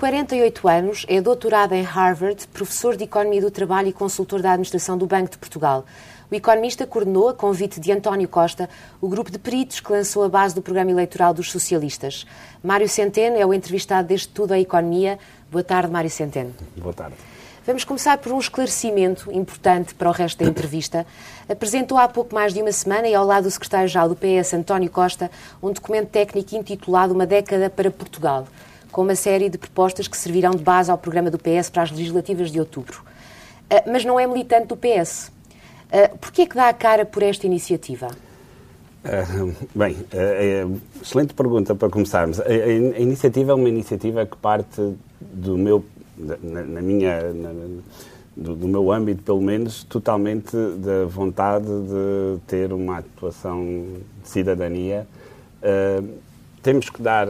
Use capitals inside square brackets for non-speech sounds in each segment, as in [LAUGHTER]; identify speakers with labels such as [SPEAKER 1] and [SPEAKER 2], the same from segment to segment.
[SPEAKER 1] 48 anos, é doutorado em Harvard, professor de Economia do Trabalho e consultor da Administração do Banco de Portugal. O economista coordenou, a convite de António Costa, o grupo de peritos que lançou a base do programa eleitoral dos socialistas. Mário Centeno é o entrevistado deste Tudo a Economia. Boa tarde, Mário Centeno.
[SPEAKER 2] Boa tarde.
[SPEAKER 1] Vamos começar por um esclarecimento importante para o resto da entrevista. Apresentou há pouco mais de uma semana e ao lado do secretário-geral do PS, António Costa, um documento técnico intitulado Uma década para Portugal, com uma série de propostas que servirão de base ao programa do PS para as legislativas de outubro. Ah, mas não é militante do PS. Ah, Por que é que dá a cara por esta iniciativa?
[SPEAKER 2] Uh, bem, uh, é, excelente pergunta para começarmos. A, a, a, iniciativa é uma iniciativa que parte do meu, na, na minha, na, do, do, meu âmbito, pelo menos, totalmente da vontade de ter uma atuação de cidadania. Uh, temos que dar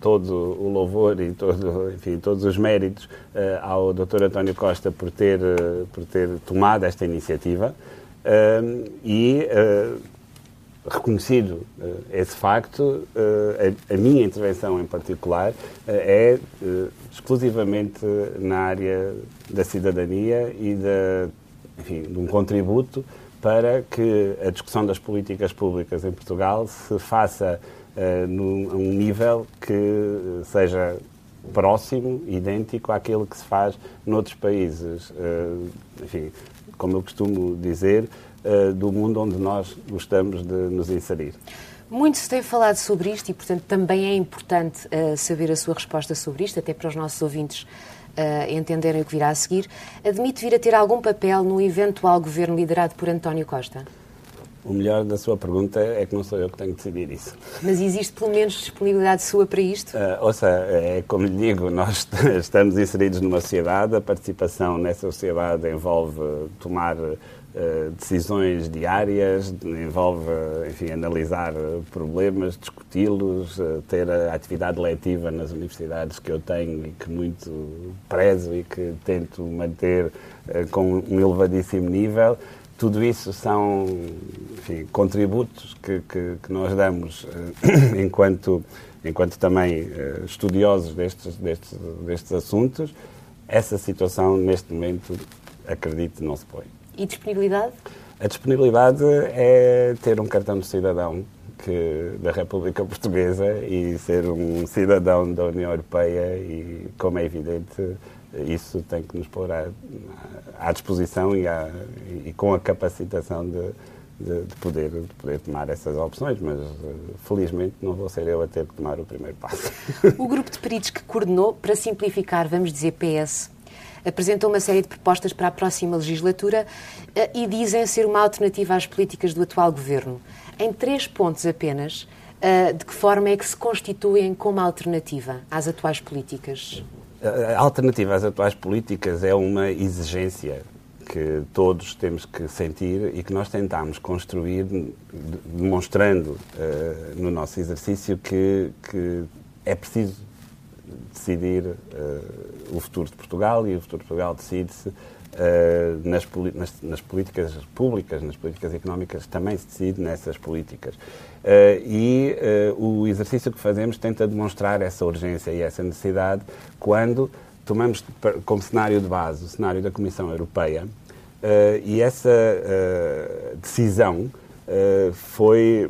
[SPEAKER 2] todo o louvor e todo, enfim, todos os méritos ao Dr. António Costa por ter, por ter tomado esta iniciativa e reconhecido uh, esse facto, uh, a, a, minha intervenção em particular uh, é exclusivamente na área da cidadania e da, enfim, de um contributo para que a discussão das políticas públicas em Portugal se faça num, a um nível que seja próximo, idêntico àquele que se faz noutros países. enfim, como eu costumo dizer, do mundo onde nós gostamos de nos inserir.
[SPEAKER 1] Muito se tem falado sobre isto e, portanto, também é importante uh, saber a sua resposta sobre isto, até para os nossos ouvintes uh, entenderem o que virá a seguir. Admite vir a ter algum papel no eventual governo liderado por António Costa?
[SPEAKER 2] O melhor da sua pergunta é que não sou eu que tenho que decidir isso.
[SPEAKER 1] Mas existe pelo menos disponibilidade sua para isto?
[SPEAKER 2] Uh, ouça, é como lhe digo, [LAUGHS] nós estamos inseridos numa sociedade, a participação nessa sociedade envolve tomar eh, decisões diárias, envolve, enfim, analisar problemas, discuti-los, uh, ter a atividade letiva nas universidades que eu tenho e que muito prezo e que tento manter uh, com um elevadíssimo nível. Tudo isso são enfim, contributos que, que, que, nós damos [COUGHS] enquanto, enquanto também estudiosos destes, destes, destes assuntos. Essa situação, neste momento, acredito, não se põe.
[SPEAKER 1] E disponibilidade?
[SPEAKER 2] A disponibilidade é ter um cartão de cidadão que, da República Portuguesa e ser um cidadão da União Europeia e, como é evidente, isso tem que nos pôr à, à disposição e, à, e, com a capacitação de, de, de, poder, de poder tomar essas opções, mas felizmente não vou ser eu a ter que tomar o primeiro passo. [LAUGHS]
[SPEAKER 1] O grupo de peritos que coordenou, para simplificar, vamos dizer PS, apresentou uma série de propostas para a próxima legislatura eh, e dizem ser uma alternativa às políticas do atual governo. Em três pontos apenas, eh, de que forma é que se constituem como alternativa às atuais políticas?
[SPEAKER 2] A alternativa às atuais políticas é uma exigência que todos temos que sentir e que nós tentamos construir, demonstrando uh, no nosso exercício que, que é preciso decidir uh, o futuro de Portugal e o futuro de Portugal decide-se nas, nas, nas, políticas públicas, nas políticas económicas, também se decide nessas políticas. Uh, e o exercício que fazemos tenta demonstrar essa urgência e essa necessidade quando tomamos como cenário de base o cenário da Comissão Europeia e essa decisão foi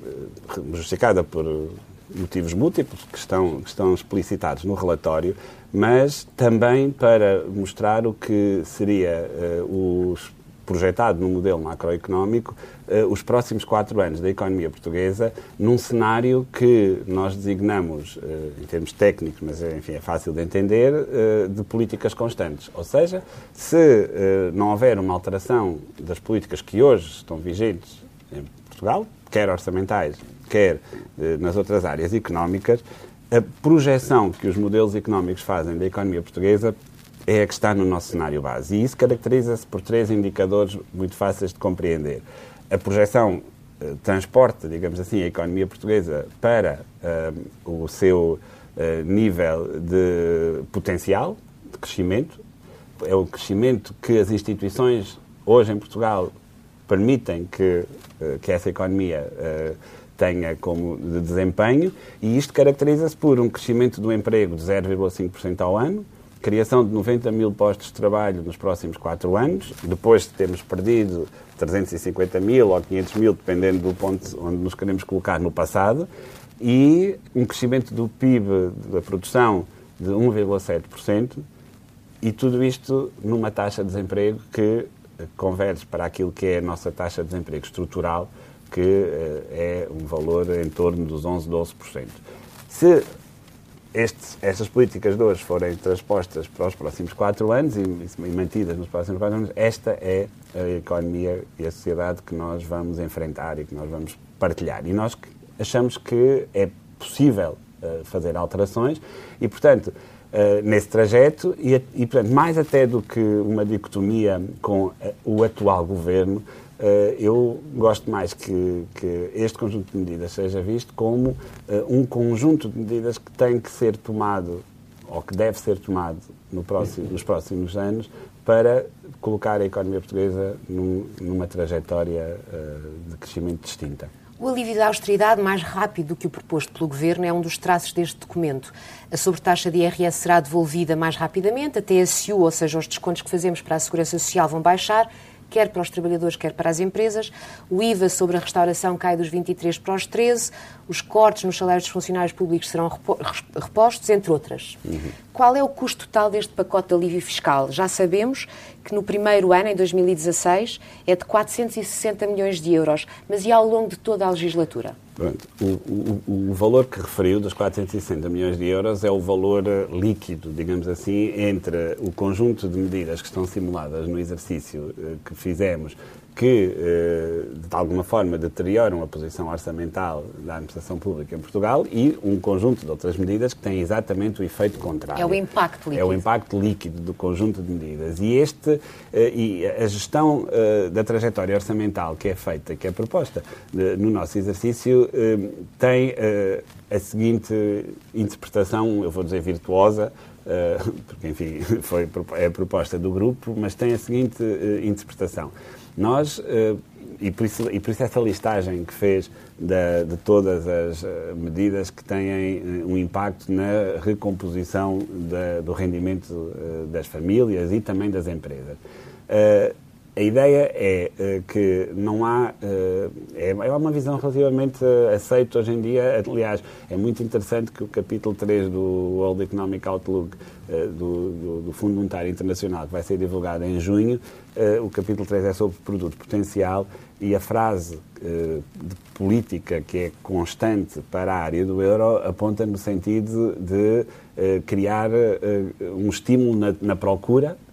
[SPEAKER 2] justificada por motivos múltiplos que estão, que estão explicitados no relatório, mas também para mostrar o que seria uh, os projetado no modelo macroeconómico uh, os próximos quatro anos da economia portuguesa num cenário que nós designamos, uh, em termos técnicos, mas enfim é fácil de entender, uh, de políticas constantes. Ou seja, se não houver uma alteração das políticas que hoje estão vigentes em Portugal, quer orçamentais, quer eh, nas outras áreas económicas, a projeção que os modelos económicos fazem da economia portuguesa é a que está no nosso cenário base. E isso caracteriza-se por três indicadores muito fáceis de compreender. A projeção eh, transporta, digamos assim, a economia portuguesa para eh, o seu nível de potencial, de crescimento. É o crescimento que as instituições hoje em Portugal permitem que, que essa economia tenha como de desempenho, e isto caracteriza-se por um crescimento do emprego de 0,5% ao ano, criação de 90 mil postos de trabalho nos próximos quatro anos, depois de termos perdido 350 mil ou 500 mil, dependendo do ponto onde nos queremos colocar no passado, e um crescimento do PIB, da produção, de 1,7%, e tudo isto numa taxa de desemprego que converge para aquilo que é a nossa taxa de desemprego estrutural, que uh, é um valor em torno dos 11, 12%. Se estas políticas de hoje forem transpostas para os próximos quatro anos e, e, mantidas nos próximos quatro anos, esta é a economia e a sociedade que nós vamos enfrentar e que nós vamos partilhar. E nós achamos que é possível uh, fazer alterações e, portanto, uh, nesse trajeto, e, e, portanto, mais até do que uma dicotomia com o atual governo, eu gosto mais que, que, este conjunto de medidas seja visto como uh, um conjunto de medidas que tem que ser tomado, ou que deve ser tomado no próximo, nos próximos anos, para colocar a economia portuguesa num, numa trajetória uh, de crescimento distinta.
[SPEAKER 1] O alívio da austeridade mais rápido do que o proposto pelo Governo é um dos traços deste documento. A sobretaxa de IRS será devolvida mais rapidamente, a TSU, ou seja, os descontos que fazemos para a Segurança Social vão baixar quer para os trabalhadores, quer para as empresas. O IVA sobre a restauração cai dos 23 para os 13. Os cortes nos salários dos funcionários públicos serão repostos, entre outras. Uhum. Qual é o custo total deste pacote de alívio fiscal? Já sabemos que no primeiro ano, em 2016, é de 460 milhões de euros, mas e ao longo de toda a legislatura?
[SPEAKER 2] O, o, o, valor que referiu, dos 460 milhões de euros, é o valor eh, líquido, digamos assim, entre o conjunto de medidas que estão simuladas no exercício eh, que fizemos que, eh, de alguma forma, deterioram a posição orçamental da administração pública em Portugal e um conjunto de outras medidas que têm exatamente o efeito contrário.
[SPEAKER 1] É o impacto líquido.
[SPEAKER 2] É o impacto líquido do conjunto de medidas. E este, eh, e a gestão eh, da trajetória orçamental que é feita, que é proposta no nosso exercício, tem a seguinte interpretação, eu vou dizer virtuosa, [LAUGHS] porque, enfim, [LAUGHS] foi, é a proposta do grupo, mas tem a seguinte interpretação. Nós, eh, e por, isso, e por isso essa listagem que fez de, de todas as eh, medidas que têm eh, um impacto na recomposição da, do rendimento das famílias e também das empresas. A ideia é que não há. É, é uma visão relativamente aceita hoje em dia. Aliás, é muito interessante que o capítulo 3 do World Economic Outlook do, do, do Fundo Monetário Internacional, que vai ser divulgado em junho, o capítulo 3 é sobre produto potencial e a frase de política que é constante para a área do euro aponta no sentido de criar um estímulo na, na procura eh,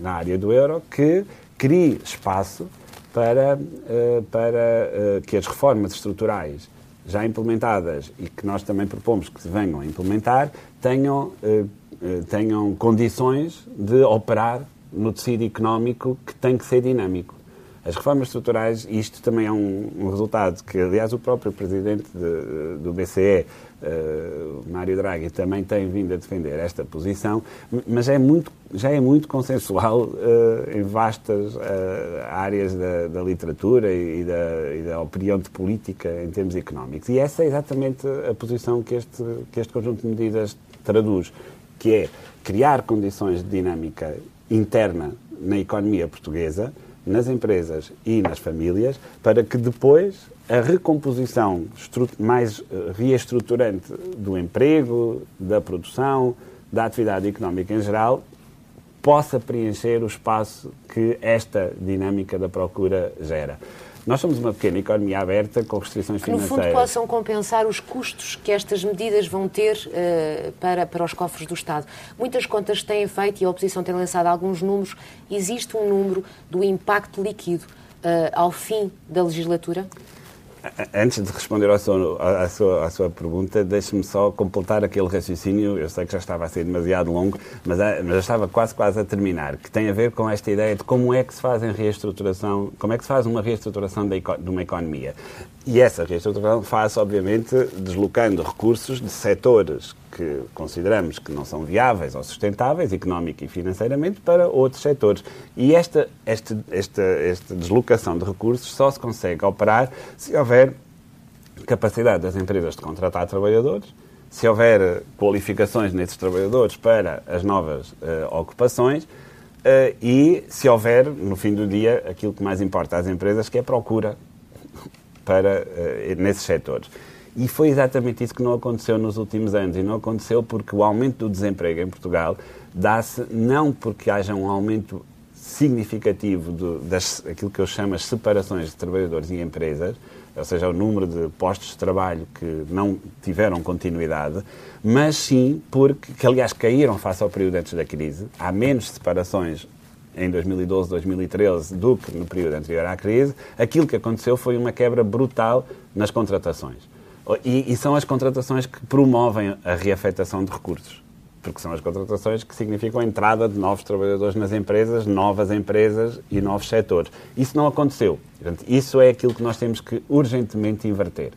[SPEAKER 2] na área do euro que crie espaço para, eh, para eh, que as reformas estruturais já implementadas e que nós também propomos que se venham a implementar tenham, tenham condições de operar no tecido económico que tem que ser dinâmico. As reformas estruturais, isto também é um, um resultado que, aliás, o próprio presidente de, do BCE, uh, Mário Draghi, também tem vindo a defender esta posição, mas é muito, já é muito consensual uh, em vastas uh, áreas da, da literatura e da, e da, opinião de política em termos económicos. E essa é exatamente a posição que este, que este conjunto de medidas traduz, que é criar condições de dinâmica interna na economia portuguesa nas empresas e nas famílias, para que depois a recomposição mais eh, reestruturante do emprego, da produção, da atividade económica em geral, possa preencher o espaço que esta dinâmica da procura gera. Nós somos uma pequena economia aberta com restrições
[SPEAKER 1] que,
[SPEAKER 2] financeiras.
[SPEAKER 1] No fundo, possam compensar os custos que estas medidas vão ter uh, para, para os cofres do Estado. Muitas contas têm feito, e a oposição tem lançado alguns números, existe um número do impacto líquido uh, ao fim da legislatura?
[SPEAKER 2] Antes de responder à sua, à sua, à sua pergunta, deixe-me só completar aquele raciocínio. Eu sei que já estava a ser demasiado longo, mas, mas já estava quase, quase a terminar, que tem a ver com esta ideia de como é que se faz reestruturação, como é que se faz uma reestruturação de, de uma economia. E essa reestruturação faz, obviamente, deslocando recursos de setores que consideramos que não são viáveis ou sustentáveis, económica e financeiramente, para outros setores. E esta, esta, esta, esta deslocação de recursos só se consegue operar se houver capacidade das empresas de contratar trabalhadores, se houver qualificações nesses trabalhadores para as novas uh, ocupações uh, e se houver, no fim do dia, aquilo que mais importa às empresas, que é procura para, uh, nesses setores. E foi exatamente isso que não aconteceu nos últimos anos. E não aconteceu porque o aumento do desemprego em Portugal dá-se não porque haja um aumento significativo do, das aquilo que eu chamo as separações de trabalhadores e empresas, ou seja, o número de postos de trabalho que não tiveram continuidade, mas sim porque, que aliás caíram face ao período antes da crise. Há menos separações em 2012, 2013 do que no período anterior à crise. Aquilo que aconteceu foi uma quebra brutal nas contratações. E, e são as contratações que promovem a reafetação de recursos porque são as contratações que significam a entrada de novos trabalhadores nas empresas, novas empresas e novos setores. Isso não aconteceu. Isso é aquilo que nós temos que urgentemente inverter.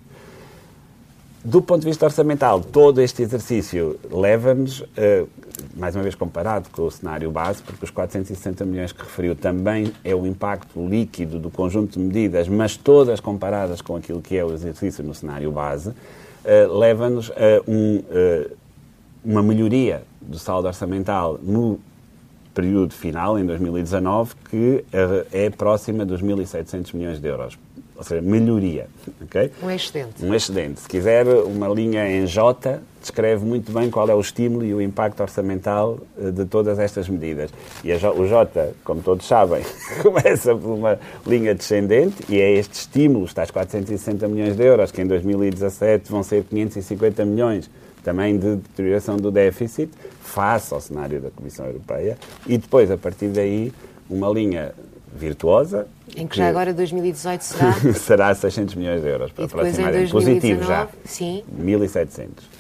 [SPEAKER 2] Do ponto de vista orçamental, todo este exercício leva-nos, uh, mais uma vez comparado com o cenário base, porque os 460 milhões que referiu também é o impacto líquido do conjunto de medidas, mas todas comparadas com aquilo que é o exercício no cenário base, uh, leva-nos a um uh, uma melhoria do saldo orçamental no período final, em 2019, que é próxima dos 1.700 milhões de euros. Ou seja, melhoria. Okay?
[SPEAKER 1] Um excedente.
[SPEAKER 2] Um excedente. Se quiser, uma linha em J descreve muito bem qual é o estímulo e o impacto orçamental eh, de todas estas medidas. E o J, como todos sabem, [LAUGHS] começa por uma linha descendente e é este estímulo, tais 460 milhões de euros, que em 2017 vão ser 550 milhões também de deterioração do déficit face ao cenário da Comissão Europeia e depois, a partir daí, uma linha virtuosa.
[SPEAKER 1] Em que, que já agora 2018 será? [LAUGHS]
[SPEAKER 2] será 600 milhões de euros para aproximar em positivo já. Sim. 1.700.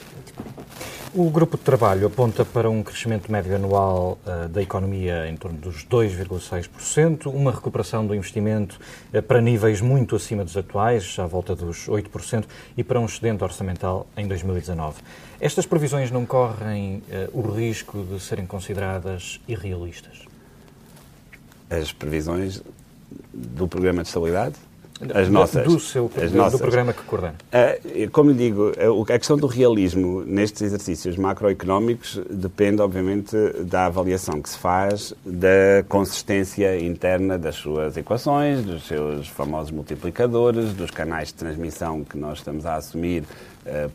[SPEAKER 3] O grupo de trabalho aponta para um crescimento médio anual uh, da economia em torno dos 2,6%, uma recuperação do investimento uh, para níveis muito acima dos atuais, à volta dos 8%, e para um excedente orçamental em 2019. Estas previsões não correm uh, o risco de serem consideradas irrealistas?
[SPEAKER 2] As previsões do Programa de Estabilidade? as nossas.
[SPEAKER 3] Do, seu, as do, nossas. do programa que coordena.
[SPEAKER 2] Uh, como lhe digo, a questão do realismo nestes exercícios macroeconómicos depende, obviamente, da avaliação que se faz da consistência interna das suas equações, dos seus famosos multiplicadores, dos canais de transmissão que nós estamos a assumir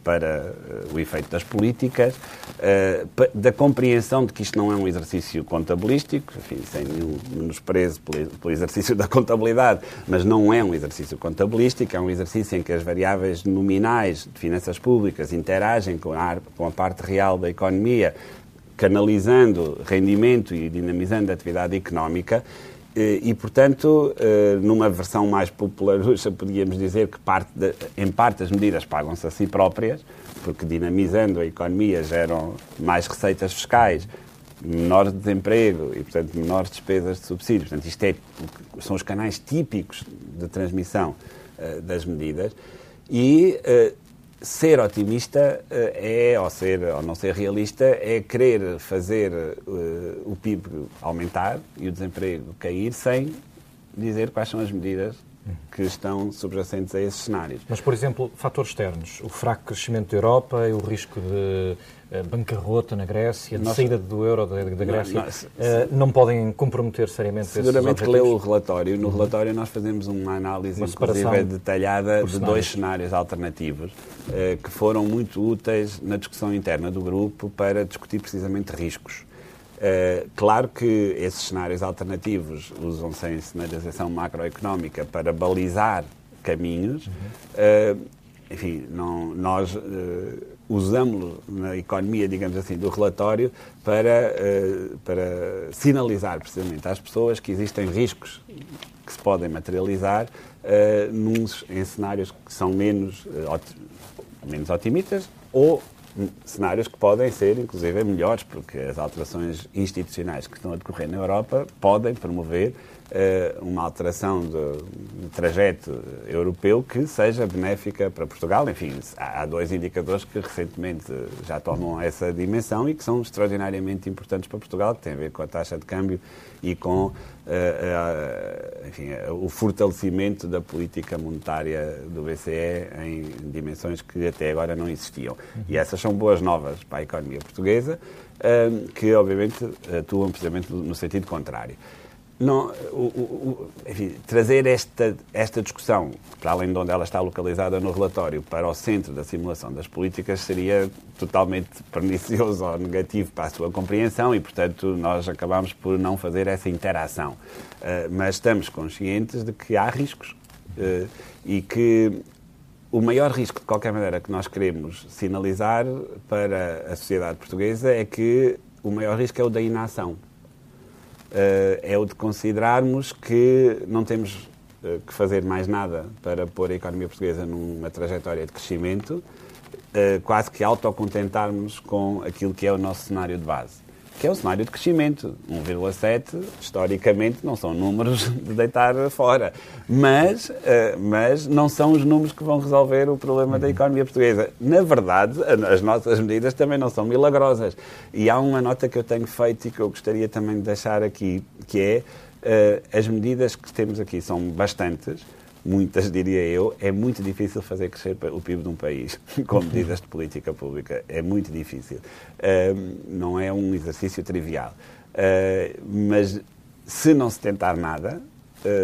[SPEAKER 2] para uh, o efeito das políticas, da compreensão de que isto não é um exercício contabilístico, enfim, sem nenhum menosprezo pelo, exercício [LAUGHS] da contabilidade, mas não é um exercício contabilístico, é um exercício em que as variáveis nominais de finanças públicas interagem com a, com a parte real da economia, canalizando rendimento e dinamizando a atividade económica. Eh, e, portanto, eh, numa versão mais popular, [LAUGHS] podíamos dizer que parte de, em parte as medidas pagam-se a si próprias, porque dinamizando a economia geram mais receitas fiscais, menor desemprego e, portanto, menores despesas de subsídios. Portanto, isto é, são os canais típicos de transmissão uh, das medidas. E ser otimista uh, é, ou, ser, ou não ser realista, é querer fazer o PIB aumentar e o desemprego cair sem dizer quais são as medidas que estão subjacentes a esses cenários.
[SPEAKER 3] Mas, por exemplo, fatores externos, o fraco crescimento da Europa e o risco de eh, bancarrota na Grécia, de saída do euro da, da Grécia, não, nós, uh, não podem comprometer seriamente
[SPEAKER 2] Seguramente leu o relatório. No uhum. relatório nós fazemos uma análise, uma inclusive, detalhada de dois cenários alternativos uh, que foram muito úteis na discussão interna do grupo para discutir precisamente riscos. Uh, claro que esses cenários alternativos usam-se em sinalização macroeconómica para balizar caminhos. Uhum. Uh, enfim, não, nós uh, usamos na economia, digamos assim, do relatório para, para sinalizar precisamente às pessoas que existem riscos que se podem materializar nos, em cenários que são menos, menos otimistas ou cenários que podem ser, inclusive, melhores, porque as alterações institucionais que estão a decorrer na Europa podem promover uma alteração do trajeto europeu que seja benéfica para Portugal. Enfim, há dois indicadores que recentemente já tomam essa dimensão e que são extraordinariamente importantes para Portugal, que têm a ver com a taxa de câmbio e com uh, enfim, o fortalecimento da política monetária do BCE em dimensões que até agora não existiam. E essas são boas novas para a economia portuguesa, uh, que obviamente atuam precisamente no sentido contrário não, o, o, enfim, trazer esta, esta discussão, para além de onde ela está localizada no relatório, para o centro da simulação das políticas seria totalmente pernicioso ou negativo para a sua compreensão e, portanto, nós acabamos por não fazer essa interação. Uh, mas estamos conscientes de que há riscos uh, e que o maior risco, de qualquer maneira, que nós queremos sinalizar para a sociedade portuguesa é que o maior risco é o da inação. Eh, é o de considerarmos que não temos eh, que fazer mais nada para pôr a economia portuguesa numa trajetória de crescimento, eh, quase que autocontentarmos com aquilo que é o nosso cenário de base que é o cenário de crescimento. 1,7, historicamente, não são números [LAUGHS] de deitar fora. Mas, uh, mas não são os números que vão resolver o problema da economia portuguesa. Na verdade, as nossas medidas também não são milagrosas. E há uma nota que eu tenho feito e que eu gostaria também de deixar aqui, que é uh, as medidas que temos aqui são bastantes muitas, diria eu, é muito difícil fazer crescer o PIB de um país com medidas de política pública. É muito difícil. Uh, não é um exercício trivial. Uh, mas se não se tentar nada,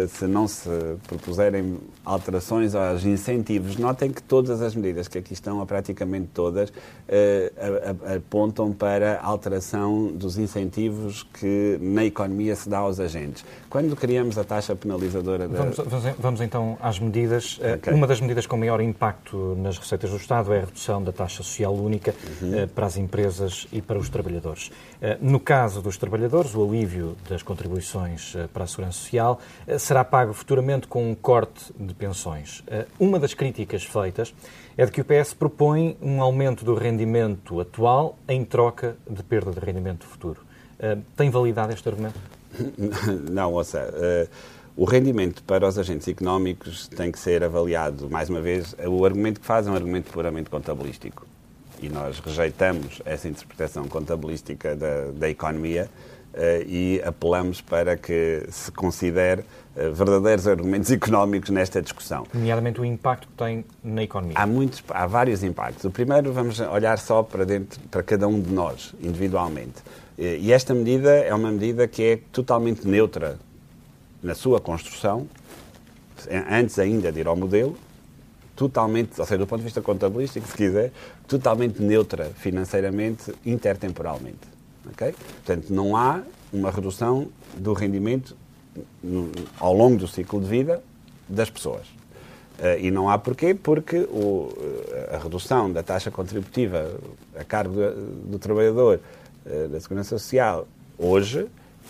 [SPEAKER 2] se não se propuserem alterações aos incentivos, notem que todas as medidas que aqui estão, ou praticamente todas, uh, apontam para a alteração dos incentivos que na economia se dá aos agentes. Quando criamos a taxa penalizadora da...
[SPEAKER 3] Vamos, vamos então às medidas. Eh, okay. Uma das medidas com maior impacto nas receitas do Estado é a redução da taxa social única uhum. uh, para as empresas e para os trabalhadores. No caso dos trabalhadores, o alívio das contribuições para a segurança social será pago futuramente com um corte de pensões. Eh, uma das críticas feitas é de que o PS propõe um aumento do rendimento atual em troca de perda de rendimento futuro. Eh, tem validade este argumento? [LAUGHS]
[SPEAKER 2] Não, ouça. O rendimento para os agentes económicos tem que ser avaliado, mais uma vez, o argumento que faz é um argumento puramente contabilístico. E nós rejeitamos essa interpretação contabilística da, da economia e apelamos para que se considere uh, verdadeiros argumentos [LAUGHS] económicos nesta discussão.
[SPEAKER 3] Nomeadamente o impacto que tem na economia.
[SPEAKER 2] Há, muitos, há vários impactos. O primeiro, vamos olhar só para, dentro, para cada um de nós, individualmente. Uh, e esta medida é uma medida que é totalmente neutra na sua construção, antes ainda de ir ao modelo, totalmente, ou seja, do ponto de vista contabilístico, se quiser, totalmente neutra financeiramente, intertemporalmente. Okay? Portanto, não há uma redução do rendimento no, ao longo do ciclo de vida das pessoas. Uh, e não há porquê, porque o, a redução da taxa contributiva a cargo do, do trabalhador uh, da Segurança Social hoje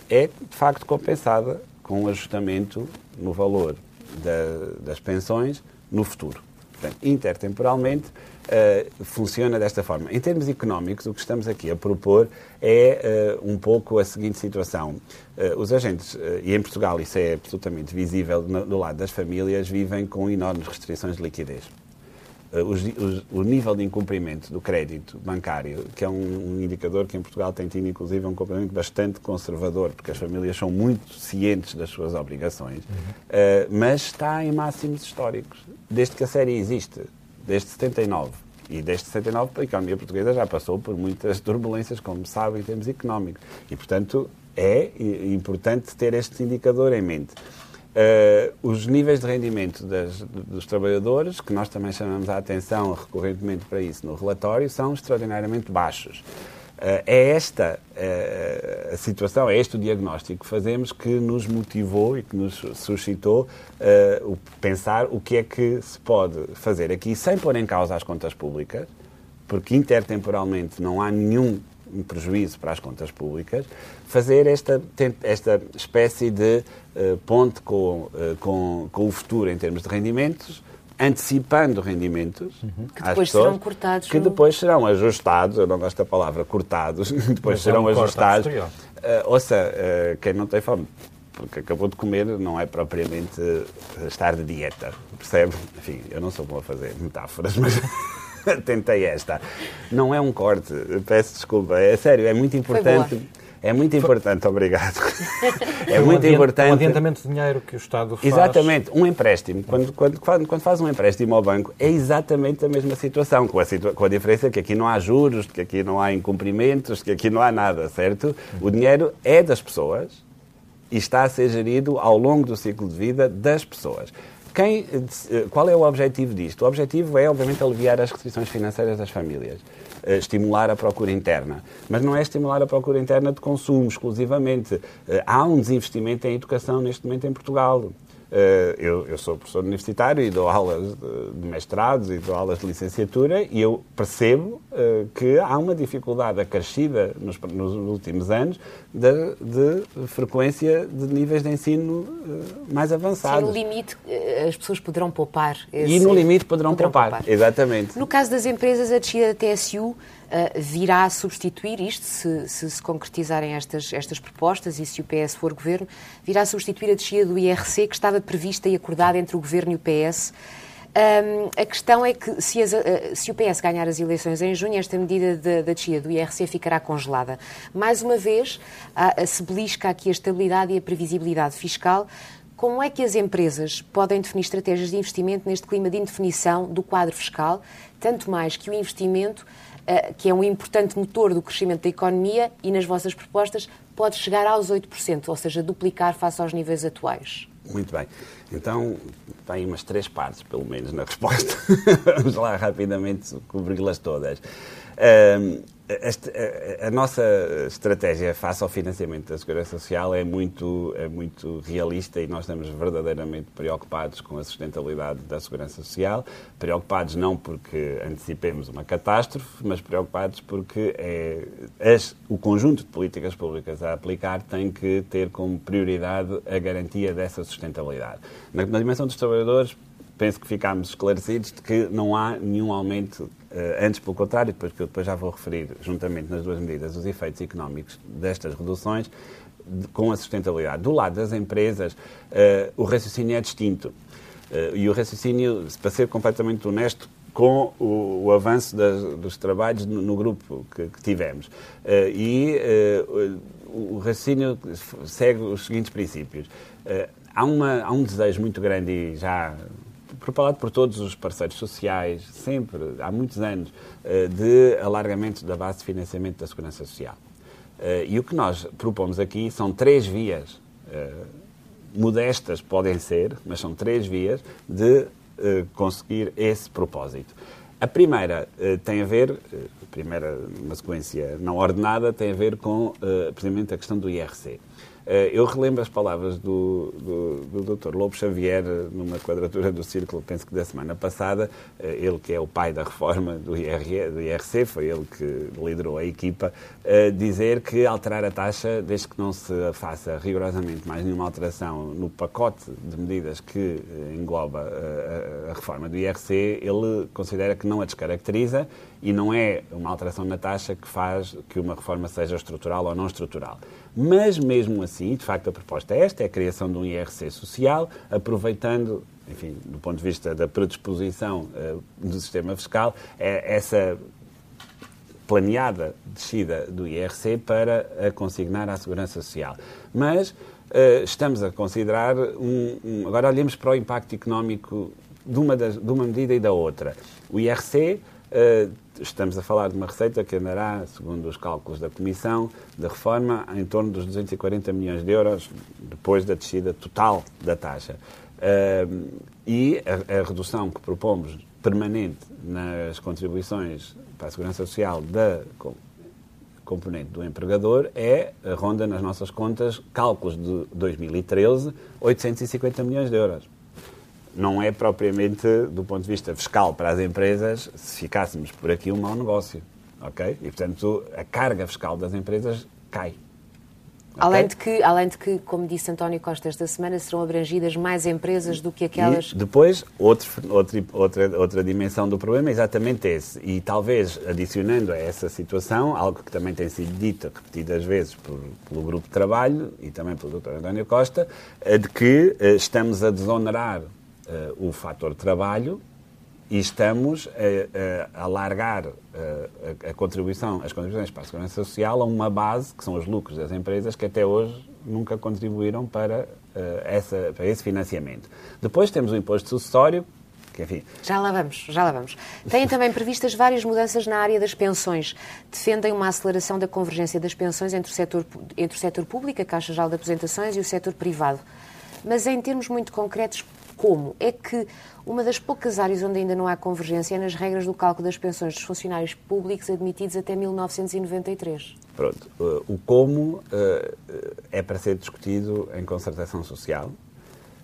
[SPEAKER 2] é, de facto, compensada com um ajustamento no valor da, das pensões no futuro. Portanto, intertemporalmente, uh, funciona desta forma. Em termos económicos, o que estamos aqui a propor é uh, um pouco a seguinte situação. Uh, os agentes, e em Portugal isso é absolutamente visível no, do lado das famílias, vivem com enormes restrições de liquidez. Os, os, o nível de incumprimento do crédito bancário, que é um, um, indicador que em Portugal tem tido, inclusive, um comportamento bastante conservador, porque as famílias são muito cientes das suas obrigações, uhum. uh, mas está em máximos históricos, desde que a série existe desde 79. E desde 79 a economia portuguesa já passou por muitas [LAUGHS] turbulências, como sabe, em termos económicos. E, portanto, é importante ter este indicador em mente. Uh, os níveis de rendimento das, dos trabalhadores, que nós também chamamos a atenção recorrentemente para isso no relatório, são extraordinariamente baixos. Eh, é esta eh, a situação, é este o diagnóstico que fazemos que nos motivou e que nos suscitou uh, o pensar o que é que se pode fazer aqui sem pôr em causa as contas públicas, porque intertemporalmente não há nenhum prejuízo para as contas públicas, fazer esta, esta espécie de uh, ponte com, uh, com, com o futuro em termos de rendimentos, antecipando rendimentos
[SPEAKER 1] uhum. que depois pessoas, serão cortados
[SPEAKER 2] que depois serão ajustados eu não gosto da palavra cortados [LAUGHS] depois Mas serão é um ajustados uh, ouça uh, quem não tem fome porque acabou de comer não é propriamente estar de dieta, percebe? Enfim, eu não sou bom a fazer metáforas, mas [LAUGHS] [LAUGHS] tentei esta. Não é um corte, peço desculpa, é sério, é muito importante. É muito importante, obrigado. [LAUGHS]
[SPEAKER 3] É muito um importante. Um adiantamento de dinheiro que o Estado faz.
[SPEAKER 2] Exatamente, um empréstimo. Quando, quando, quando faz um empréstimo ao banco, é exatamente a mesma situação, com a, situa com a diferença que aqui não há juros, que aqui não há incumprimentos, que aqui não há nada, certo? O dinheiro é das pessoas e está a ser gerido ao longo do ciclo de vida das pessoas. Quem, qual é o objetivo disto? O objetivo é, obviamente, aliviar as restrições financeiras das famílias. Eh, estimular a procura interna. Mas não é estimular a procura interna de consumo exclusivamente. Eh, há um desinvestimento em educação neste momento em Portugal. Eh, eu, eu, sou professor universitário e dou aulas de mestrados e dou aulas de licenciatura e eu percebo uh, que há uma dificuldade acrescida nos, nos últimos anos de, de, frequência de níveis de ensino uh, mais avançados.
[SPEAKER 1] Sim, no limite as pessoas poderão poupar.
[SPEAKER 2] Esse... E no limite poderão, poderão poupar. poupar, exatamente.
[SPEAKER 1] No caso das empresas, a descida da TSU uh, virá substituir isto, se, se, se concretizarem estas, estas propostas e se o PS for governo, virá substituir a descida do IRC que estava prevista e acordada entre o governo e o PS. Um, a questão é que se, as, uh, se, o PS ganhar as eleições em junho, esta medida da descida do IRC ficará congelada. Mais uma vez, uh, se belisca aqui a estabilidade e a previsibilidade fiscal. Como é que as empresas podem definir estratégias de investimento neste clima de indefinição do quadro fiscal, tanto mais que o investimento eh, que é um importante motor do crescimento da economia e nas vossas propostas pode chegar aos 8%, ou seja, duplicar face aos níveis atuais.
[SPEAKER 2] Muito bem. Então, tem umas três partes, pelo menos, na resposta. [LAUGHS] Vamos lá rapidamente cobri-las todas. Um, a, a, nossa estratégia face ao financiamento da Segurança Social é muito, é muito realista e nós estamos verdadeiramente preocupados com a sustentabilidade da Segurança Social. Preocupados não porque antecipemos uma catástrofe, mas preocupados porque é, as, o conjunto de políticas públicas a aplicar tem que ter como prioridade a garantia dessa sustentabilidade. Na, na dimensão dos trabalhadores, penso que ficámos esclarecidos de que não há nenhum aumento antes, pelo contrário, depois que eu depois já vou referir, juntamente nas duas medidas, os efeitos económicos destas reduções de, com a sustentabilidade. Do lado das empresas, uh, o raciocínio é distinto. Uh, e o raciocínio, para ser completamente honesto, com o, o avanço das, dos trabalhos no, no grupo que, que tivemos. e o, o raciocínio segue os seguintes princípios. há, uma, há um desejo muito grande e já propalado por todos os parceiros sociais, sempre, há muitos anos, eh, de alargamento da base de financiamento da Segurança Social. Eh, e o que nós propomos aqui são três vias, eh, modestas podem ser, mas são três vias de conseguir esse propósito. A primeira tem a ver, a primeira, uma sequência não ordenada, tem a ver com precisamente a questão do IRC. Eh, eu relembro as palavras do, do, do Dr. Lobo Xavier numa quadratura do círculo, penso que da semana passada, eh, ele que é o pai da reforma do, IR, do IRC, foi ele que liderou a equipa, dizer que alterar a taxa, desde que não se faça rigorosamente mais nenhuma alteração no pacote de medidas que eh, engloba a, a reforma do IRC, ele considera que não a descaracteriza e não é uma alteração na taxa que faz que uma reforma seja estrutural ou não estrutural. Mas, mesmo assim, de facto, a proposta é esta, é a criação de um IRC social, aproveitando, enfim, do ponto de vista da predisposição uh, do sistema fiscal, é essa planeada descida do IRC para a consignar à Segurança Social. Mas uh, estamos a considerar um, um, Agora olhemos para o impacto económico de uma, das, de uma medida e da outra. O IRC Uh, estamos a falar de uma receita que andará, segundo os cálculos da Comissão da Reforma, em torno dos 240 milhões de euros depois da descida total da taxa. Uh, e a, a, redução que propomos permanente nas contribuições para a Segurança Social da componente do empregador é, ronda nas nossas contas, cálculos de 2013, 850 milhões de euros não é propriamente, do ponto de vista fiscal para as empresas, se ficássemos por aqui, um mau negócio. Ok? E, portanto, a carga fiscal das empresas cai.
[SPEAKER 1] Além, de que, além de que, como disse António Costa esta semana, serão abrangidas mais empresas do que aquelas.
[SPEAKER 2] E depois, outro, outro, outra, outra dimensão do problema é exatamente esse. E talvez adicionando a essa situação, algo que também tem sido dito repetidas vezes por, pelo grupo de trabalho e também pelo Dr. António Costa, de que uh, estamos a desonerar uh, o fator trabalho e estamos a, a, a largar a, a, contribuição, as contribuições para a segurança social a uma base, que são os lucros das empresas, que até hoje nunca contribuíram para, essa, para esse financiamento. Depois temos o imposto sucessório, que, enfim...
[SPEAKER 1] Já lá vamos, já lá vamos. Têm também previstas várias mudanças na área das pensões. Defendem uma aceleração da convergência das pensões entre o setor, entre o setor público, a Caixa Geral de Apresentações, e o setor privado. Mas em termos muito concretos, como? É que uma das poucas áreas onde ainda não há convergência é nas regras do cálculo das pensões dos funcionários públicos admitidos até 1993.
[SPEAKER 2] Pronto. O como eh, é para ser discutido em concertação social.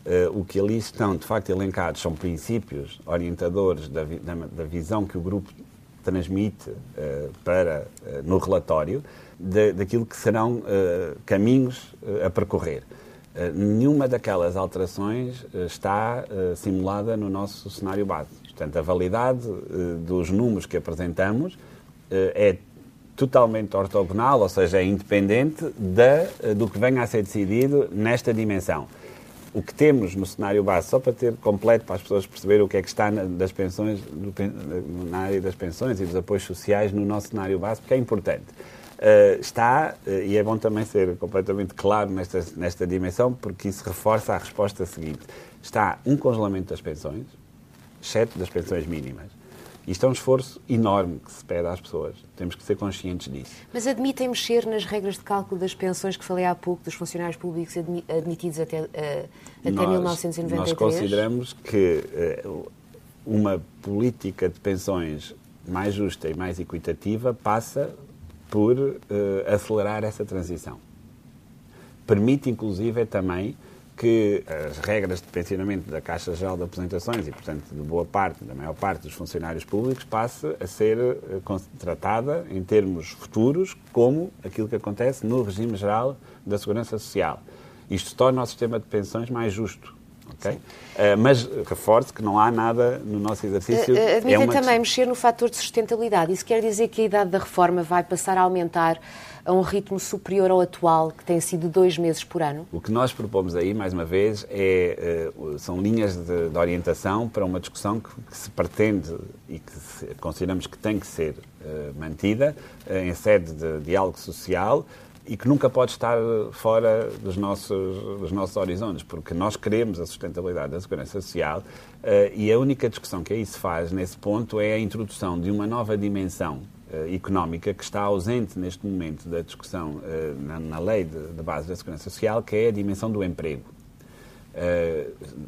[SPEAKER 2] Eh, o que ali estão, de facto, elencados são princípios orientadores da, visão que o grupo transmite para, no relatório, daquilo que serão caminhos a percorrer. Eh, nenhuma daquelas alterações eh, está eh, simulada no nosso cenário base. Portanto, a validade dos números que apresentamos é totalmente ortogonal, ou seja, é independente da, do que venha a ser decidido nesta dimensão. O que temos no cenário base, só para ter completo, para as pessoas perceberem o que é que está na, das pensões, na área das pensões e dos apoios sociais no nosso cenário base, porque é importante. Uh, está, uh, e é bom também ser completamente claro nesta, nesta dimensão, porque isso reforça a resposta seguinte. Está um congelamento das pensões, exceto das pensões mínimas. Isto é um esforço enorme que se pede às pessoas. Temos que ser conscientes disso.
[SPEAKER 1] Mas admitem mexer nas regras de cálculo das pensões que falei há pouco, dos funcionários públicos admitidos até, uh, até nós, 1993?
[SPEAKER 2] Nós consideramos que uma política de pensões mais justa e mais equitativa passa por uh, acelerar essa transição. Permite, inclusive, também que as regras de pensionamento da Caixa Geral de Apresentações e, portanto, de boa parte, da maior parte dos funcionários públicos, passe a ser uh, tratada em termos futuros como aquilo que acontece no regime geral da Segurança Social. Isto torna o sistema de pensões mais justo. Uh, mas reforço que não há nada no nosso exercício. Uh,
[SPEAKER 1] admitem é também mexer no fator de sustentabilidade. Isso quer dizer que a idade da reforma vai passar a aumentar a um ritmo superior ao atual, que tem sido dois meses por ano?
[SPEAKER 2] O que nós propomos aí, mais uma vez, é, uh, são linhas de, de, orientação para uma discussão que, que se pretende e que se, consideramos que tem que ser mantida em sede de diálogo social e que nunca pode estar fora dos nossos, dos nossos horizontes, porque nós queremos a sustentabilidade da segurança social uh, e a única discussão que aí se faz nesse ponto é a introdução de uma nova dimensão uh, económica que está ausente neste momento da discussão na, lei de base da segurança social, que é a dimensão do emprego. Eh,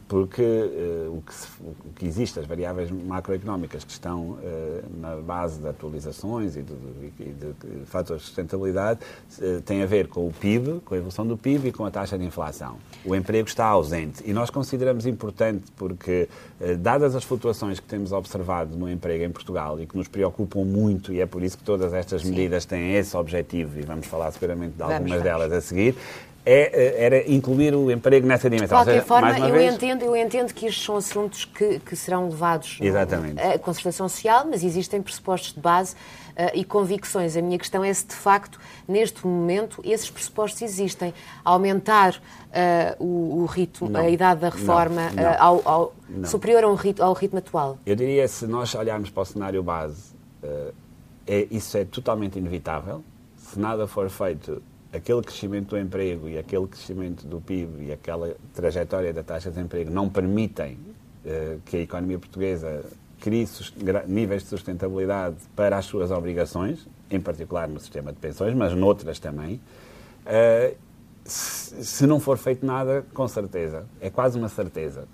[SPEAKER 2] porque eh, o que, se, o que, existe, as variáveis macroeconómicas que estão eh, na base de atualizações e de, de, de, de fatores de sustentabilidade têm a ver com o PIB, com a evolução do PIB e com a taxa de inflação. O emprego está ausente. E nós consideramos importante porque, dadas as flutuações que temos observado no emprego em Portugal e que nos preocupam muito, e é por isso que todas estas medidas têm esse objetivo, e vamos falar seguramente de algumas vamos, delas a seguir, é, é, era incluir o emprego nessa dimensão.
[SPEAKER 1] De qualquer seja, forma, eu, vez... entendo, eu entendo que estes são assuntos que, que serão levados
[SPEAKER 2] Exatamente.
[SPEAKER 1] à concertação social, mas existem pressupostos de base uh, e convicções. A minha questão é se, de facto, neste momento, esses pressupostos existem. Aumentar uh, o, o, ritmo, não, a idade da reforma não, não, uh, ao, ao superior ao ritmo, ao ritmo atual?
[SPEAKER 2] Eu diria, se nós olharmos para o cenário base, é, isso é totalmente inevitável. Se nada for feito aquele crescimento do emprego e aquele crescimento do PIB e aquela trajetória da taxa de emprego não permitem uh, que a economia portuguesa crie níveis de sustentabilidade para as suas obrigações, em particular no sistema de pensões, mas noutras também. Uh, se, se não for feito nada, com certeza, é quase uma certeza.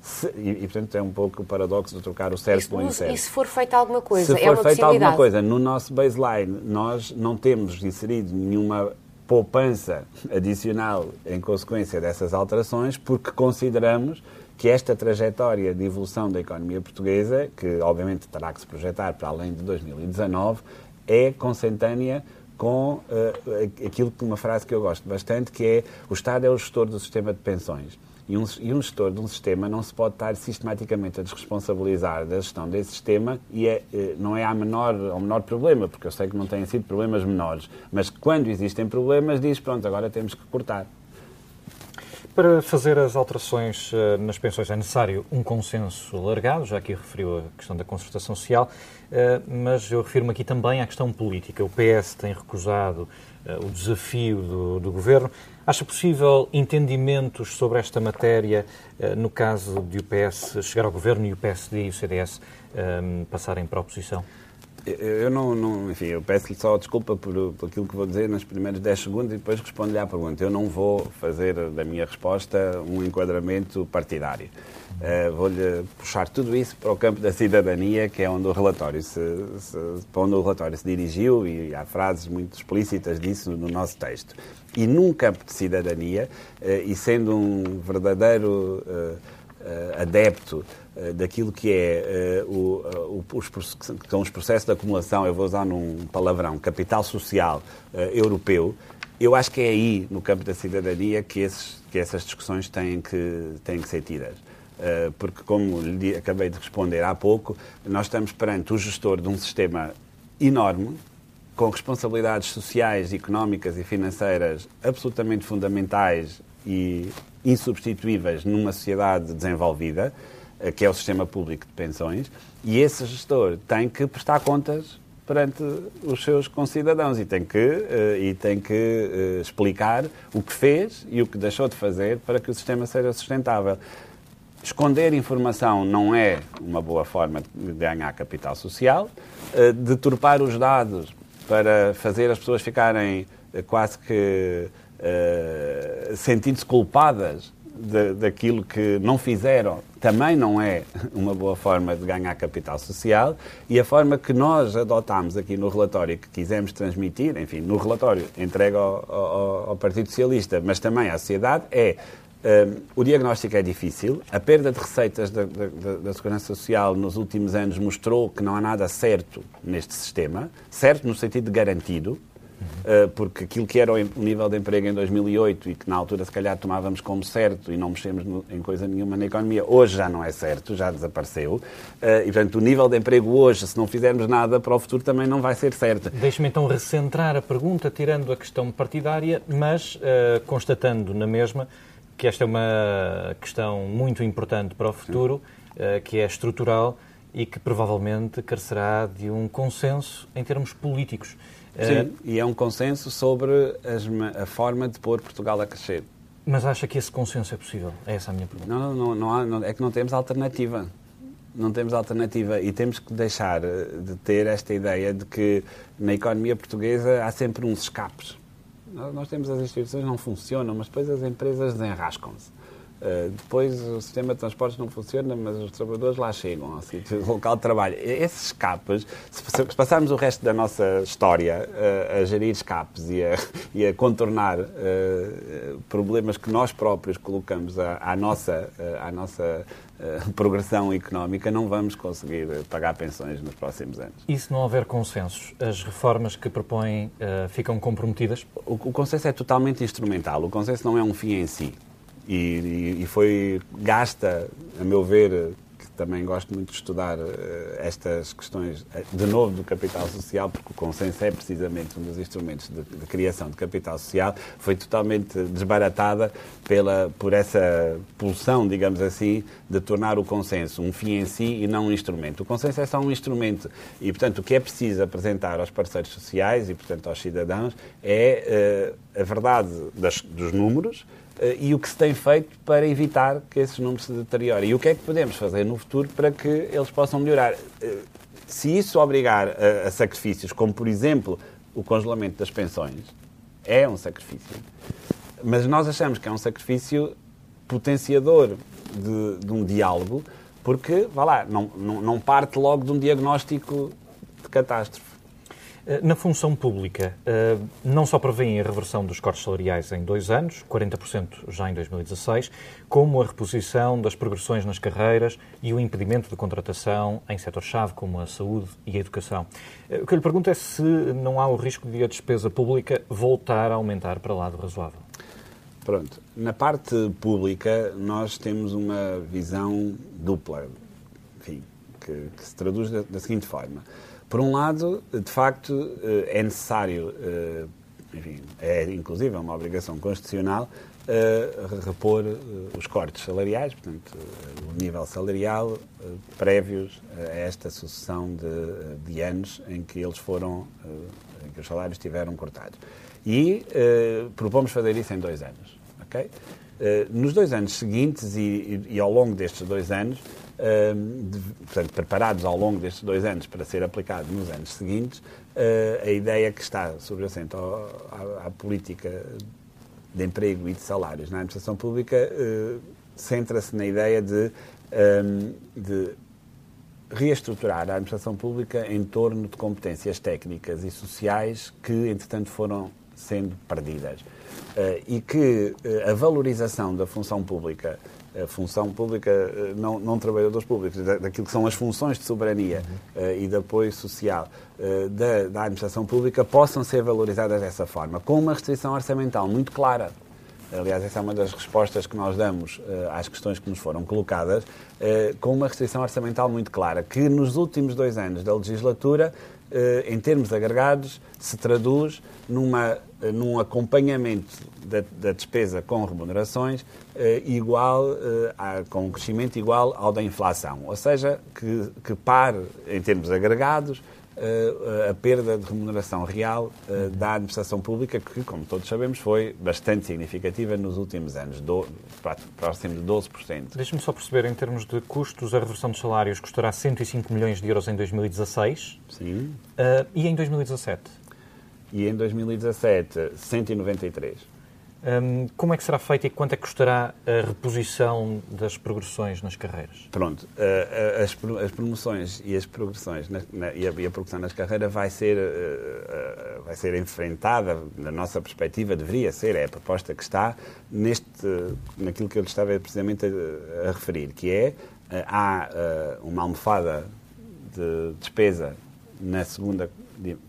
[SPEAKER 2] Se, e, e, portanto, é um pouco o paradoxo de trocar o certo pelo incerto.
[SPEAKER 1] E se for feita alguma coisa?
[SPEAKER 2] Se
[SPEAKER 1] é
[SPEAKER 2] for feita alguma coisa, no nosso baseline, nós não temos inserido nenhuma poupança adicional em consequência dessas alterações, porque consideramos que esta trajetória de evolução da economia portuguesa, que obviamente terá que se projetar para além de 2019, é consentânea com uh, aquilo que uma frase que eu gosto bastante, que é o Estado é o gestor do sistema de pensões. E um, e um, gestor de um sistema não se pode estar sistematicamente a desresponsabilizar da gestão desse sistema e é, eh, não é a menor, ao menor problema, porque eu sei que não têm sido problemas menores, mas quando existem problemas diz, pronto, agora temos que cortar.
[SPEAKER 3] Para fazer as alterações uh, nas pensões é necessário um consenso alargado, já aqui referiu a questão da concertação social, uh, mas eu refiro-me aqui também à questão política. O PS tem recusado o desafio do, do, Governo. Acha possível entendimentos sobre esta matéria no caso de o PS chegar ao Governo e o PSD e o CDS passarem para a oposição?
[SPEAKER 2] Eu não, não enfim, eu peço-lhe só desculpa por, por aquilo que vou dizer nos primeiros 10 segundos e depois respondo-lhe à pergunta. Eu não vou fazer da minha resposta um enquadramento partidário. Uh, Vou-lhe puxar tudo isso para o campo da cidadania, que é onde o relatório se, se, para onde o relatório se dirigiu, e há frases muito explícitas disso no nosso texto. E num campo de cidadania, uh, e sendo um verdadeiro uh, adepto eh, daquilo que é uh, o, os, que são os processos de acumulação, eu vou usar num palavrão, capital social europeu, eu acho que é aí, no campo da cidadania, que, esses, que essas discussões têm que, têm que ser tidas. porque, como lhe acabei de responder há pouco, nós estamos perante o gestor de um sistema enorme, com responsabilidades sociais, económicas e financeiras absolutamente fundamentais e insubstituíveis numa sociedade desenvolvida, eh, que é o sistema público de pensões, e esse gestor tem que prestar contas perante os seus concidadãos e tem que, uh, e tem que uh, explicar o que fez e o que deixou de fazer para que o sistema seja sustentável. Esconder informação não é uma boa forma de ganhar capital social. Deturpar os dados para fazer as pessoas ficarem quase que sentindo-se culpadas de, daquilo que não fizeram. Também não é uma boa forma de ganhar capital social e a forma que nós adotámos aqui no relatório que quisemos transmitir, enfim, no relatório entregue ao, ao, ao Partido Socialista, mas também à sociedade, é um, o diagnóstico é difícil, a perda de receitas da, da, da, Segurança Social nos últimos anos mostrou que não há nada certo neste sistema, certo no sentido de garantido, uh, porque aquilo que era o nível de emprego em 2008 e que na altura se calhar tomávamos como certo e não mexemos em coisa nenhuma na economia, hoje já não é certo, já desapareceu. Uh, e portanto o nível de emprego hoje, se não fizermos nada para o futuro, também não vai ser certo.
[SPEAKER 3] Deixe-me então recentrar a pergunta, tirando a questão partidária, mas uh, constatando na mesma que esta é uma questão muito importante para o futuro, que é estrutural e que provavelmente carecerá de um consenso em termos políticos.
[SPEAKER 2] Sim, uh, e é um consenso sobre as, a forma de pôr Portugal a crescer.
[SPEAKER 3] Mas acha que esse consenso é possível? É essa a minha pergunta.
[SPEAKER 2] Não, não, não, há, não é que não temos alternativa. Não temos alternativa e temos que deixar eh, de ter esta ideia de que na economia portuguesa há sempre uns escapes. Nós temos as instituições não funcionam, mas depois as empresas desenrascam-se. Uh, depois o sistema de transportes não funciona, mas os trabalhadores lá chegam ao sítio local de trabalho. Esses escapes, se, se passarmos o resto da nossa história uh, a gerir escapes e a, [LAUGHS] e a contornar uh, problemas que nós próprios colocamos à, à nossa, à nossa progressão económica, não vamos conseguir pagar pensões nos próximos anos.
[SPEAKER 3] E se não houver consensos, as reformas que propõem ficam comprometidas?
[SPEAKER 2] O, o consenso é totalmente instrumental. O consenso não é um fim em si. E, e, foi gasta, a meu ver, que também gosto muito de estudar eh, estas questões, eh, de novo, do capital social, porque o consenso é precisamente um dos instrumentos de, de criação de capital social, foi totalmente desbaratada pela, por essa pulsão, digamos assim, de tornar o consenso um fim em si e não um instrumento. O consenso é só um instrumento e, portanto, o que é preciso apresentar aos parceiros sociais e, portanto, aos cidadãos é uh, a verdade das, dos números, e o que se tem feito para evitar que esses números se deteriorem. E o que é que podemos fazer no futuro para que eles possam melhorar? Eh, se isso obrigar a, a sacrifícios, como por exemplo o congelamento das pensões, é um sacrifício. Mas nós achamos que é um sacrifício potenciador de, de um diálogo, porque, vá lá, não, não, não parte logo de um diagnóstico de catástrofe.
[SPEAKER 3] Eh, na função pública, eh, não só prevêem a reversão dos cortes salariais em dois anos, 40% já em 2016, como a reposição das progressões nas carreiras e o impedimento de contratação em setor-chave, como a saúde e a educação. Eh, o que eu lhe pergunto é se não há o risco de a despesa pública voltar a aumentar para lá do razoável.
[SPEAKER 2] Pronto. Na parte pública, nós temos uma visão dupla, enfim, que, que se traduz da, da seguinte forma. Por um lado, de facto, eh, é necessário, eh, enfim, é inclusive uma obrigação constitucional, eh, repor os cortes salariais, portanto, o nível salarial prévios a esta sucessão de, de anos em que eles foram, em que os salários estiveram cortados. E propomos fazer isso em dois anos. Okay? nos dois anos seguintes e, e, ao longo destes dois anos, de, portanto, preparados ao longo destes dois anos para ser aplicado nos anos seguintes, uh, a ideia que está subjacente à, à, política de emprego e de salários na administração pública uh, centra-se na ideia de, um, de reestruturar a administração pública em torno de competências técnicas e sociais que, entretanto, foram sendo perdidas. Uh, e que uh, a valorização da função pública a função pública, eh, não, não trabalhadores públicos, daquilo que são as funções de soberania uhum. e de apoio social da, da administração pública, possam ser valorizadas dessa forma, com uma restrição orçamental muito clara. Aliás, essa é uma das respostas que nós damos às questões que nos foram colocadas, com uma restrição orçamental muito clara, que nos últimos dois anos da legislatura, em termos agregados, se traduz numa, num acompanhamento da, da, despesa com remunerações igual, a, com um crescimento igual ao da inflação. Ou seja, que, que pare, em termos agregados, a perda de remuneração real da administração pública, que, como todos sabemos, foi bastante significativa nos últimos anos, do, próximo de 12%.
[SPEAKER 3] Deixe-me só perceber, em termos de custos, a reversão dos salários custará 105 milhões de euros em 2016.
[SPEAKER 2] Sim.
[SPEAKER 3] Uh, e em 2017?
[SPEAKER 2] E em 2017, 193.
[SPEAKER 3] Um, como é que será feita e quanto é que custará a reposição das progressões nas carreiras?
[SPEAKER 2] Pronto, uh, as, as, promoções e as progressões na, na, e, a, e, a, progressão nas carreiras vai ser, uh, vai ser enfrentada, na nossa perspectiva, deveria ser, é a proposta que está neste, naquilo que eu estava precisamente a, a referir, que é há uma almofada de despesa na segunda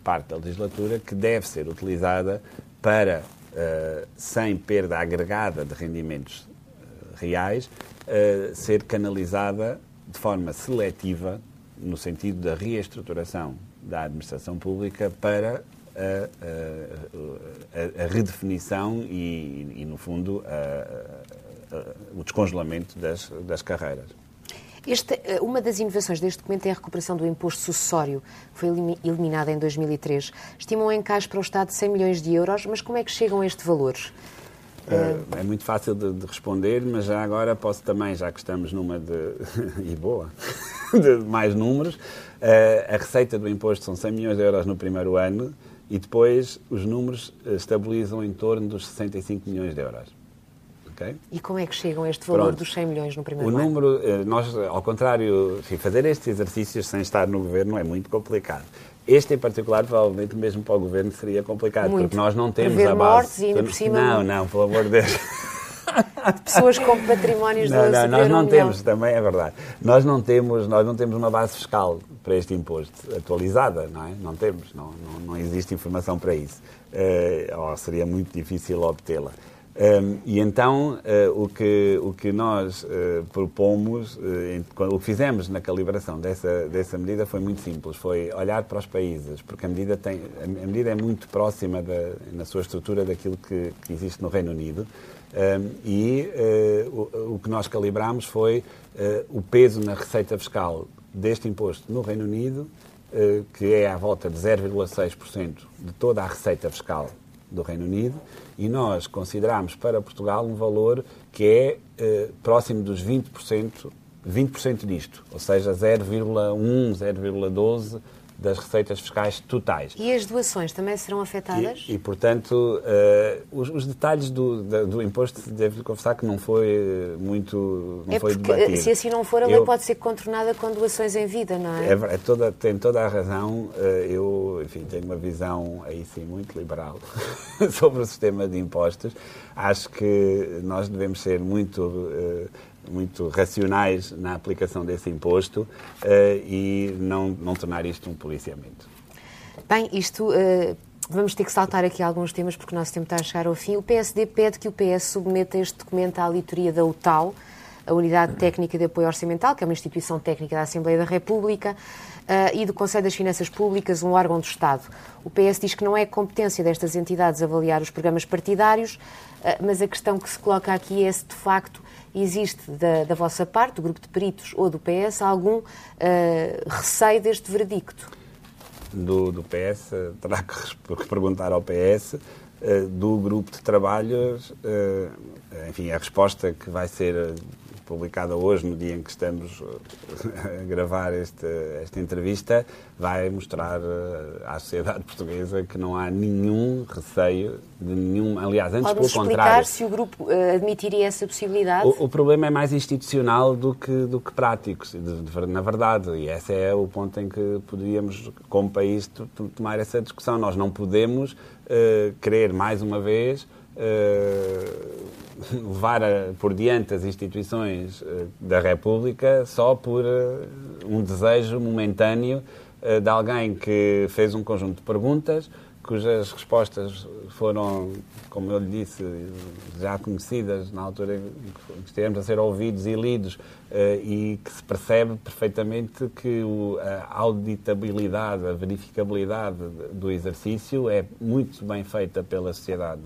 [SPEAKER 2] parte da legislatura que deve ser utilizada para uh, sem perda agregada de rendimentos uh, reais, uh, ser canalizada de forma seletiva, no sentido da reestruturação da administração pública, para a, a, a, a redefinição e, e, no fundo, o descongelamento das, das carreiras.
[SPEAKER 1] Este, eh, uma das inovações deste documento é a recuperação do imposto sucessório, que foi eliminado em 2003. Estimam um encaixe para o Estado de 100 milhões de euros, mas como é que chegam a este valor?
[SPEAKER 2] Uh, é muito fácil de, de, responder, mas já agora posso também, já que estamos numa de. [LAUGHS] e boa, [LAUGHS] de mais números, uh, a receita do imposto são 100 milhões de euros no primeiro ano e depois os números estabilizam em torno dos 65 milhões de euros.
[SPEAKER 1] Okay? E como é que chegam a este valor Pronto. dos 100 milhões no primeiro
[SPEAKER 2] o ano? O número, eh, nós, ao contrário, fazer estes exercícios sem estar no governo é muito complicado. Este em particular, provavelmente, mesmo para o governo, seria complicado,
[SPEAKER 1] muito.
[SPEAKER 2] porque nós não temos
[SPEAKER 1] Prever
[SPEAKER 2] a base.
[SPEAKER 1] Mortes e ainda por cima...
[SPEAKER 2] Não, não, pelo amor de Deus. [LAUGHS]
[SPEAKER 1] pessoas com patrimónios
[SPEAKER 2] não,
[SPEAKER 1] não,
[SPEAKER 2] nós não temos também é verdade nós não temos nós não temos uma base fiscal para este imposto atualizada não é não temos não não, não existe informação para isso uh, ou seria muito difícil obtê-la um, e então uh, o, que, o que nós uh, propomos, uh, o que fizemos na calibração dessa, dessa medida foi muito simples, foi olhar para os países, porque a medida, tem, a medida é muito próxima da, na sua estrutura daquilo que, que existe no Reino Unido. Um, e o, o, que nós calibramos foi o peso na receita fiscal deste imposto no Reino Unido, que é à volta de 0,6% de toda a receita fiscal do Reino Unido, e nós consideramos para Portugal um valor que é eh, próximo dos 20%, 20% disto, ou seja, 0,1, 0,12 das receitas fiscais totais.
[SPEAKER 1] E as doações também serão afetadas?
[SPEAKER 2] E, e portanto, uh, os, os, detalhes do, do, imposto, devo confessar que não foi muito não
[SPEAKER 1] é
[SPEAKER 2] foi
[SPEAKER 1] porque,
[SPEAKER 2] debatido.
[SPEAKER 1] Se assim não for, a lei Eu, pode ser contornada com doações em vida, não é?
[SPEAKER 2] é, é toda, tem toda a razão. Uh, eu, enfim, tenho uma visão aí sim muito liberal [LAUGHS] sobre o sistema de impostos. Acho que nós devemos ser muito... Uh, muito racionais na aplicação desse imposto uh, e não, não tornar isto um policiamento.
[SPEAKER 1] Bem, isto. Uh, vamos ter que saltar aqui alguns temas porque o nosso tempo está a chegar ao fim. O PSD pede que o PS submeta este documento à auditoria da UTAL, a Unidade Técnica de Apoio Orçamental, que é uma instituição técnica da Assembleia da República, uh, e do Conselho das Finanças Públicas, um órgão do Estado. O PS diz que não é competência destas entidades avaliar os programas partidários, mas a questão que se coloca aqui é se, de facto, existe da, da vossa parte, do grupo de peritos ou do PS, algum uh, receio deste veredicto?
[SPEAKER 2] Do, do PS, terá que perguntar ao PS. Uh, do grupo de trabalhos, uh, enfim, a resposta que vai ser publicada hoje, no dia em que estamos eh, [LAUGHS] a gravar este, esta entrevista, vai mostrar eh, à sociedade [LAUGHS] portuguesa que não há nenhum receio de nenhum. Aliás, antes pelo contrário.
[SPEAKER 1] se o grupo eh, admitiria essa possibilidade?
[SPEAKER 2] O, o, problema é mais institucional do que, do que prático, de, de, na verdade. E esse é o ponto em que poderíamos, como país, tomar essa discussão. Nós não podemos uh, querer, mais uma vez, uh, levar por diante as instituições uh, da República só por uh, um desejo momentâneo de alguém que fez um conjunto de perguntas, cujas respostas foram, como eu lhe disse, já conhecidas na altura em que estivemos a ser ouvidos e lidos, e que se percebe perfeitamente que a auditabilidade, a verificabilidade do exercício é muito bem feita pela sociedade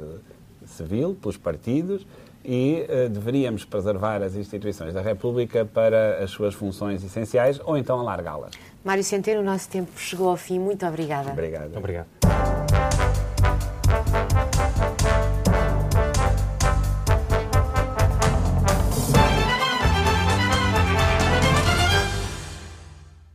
[SPEAKER 2] civil, pelos partidos, e uh, deveríamos preservar as instituições da República para as suas funções essenciais ou então alargá-las.
[SPEAKER 1] Mário Centeno, o nosso tempo chegou ao fim. Muito obrigada.
[SPEAKER 2] Obrigado.
[SPEAKER 3] Obrigado.